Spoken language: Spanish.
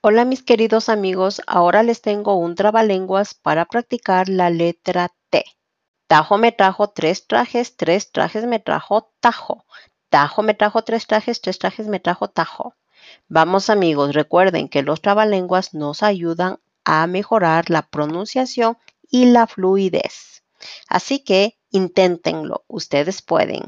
Hola mis queridos amigos, ahora les tengo un trabalenguas para practicar la letra T. Tajo me trajo tres trajes, tres trajes me trajo tajo. Tajo me trajo tres trajes, tres trajes me trajo tajo. Vamos amigos, recuerden que los trabalenguas nos ayudan a mejorar la pronunciación y la fluidez. Así que inténtenlo, ustedes pueden.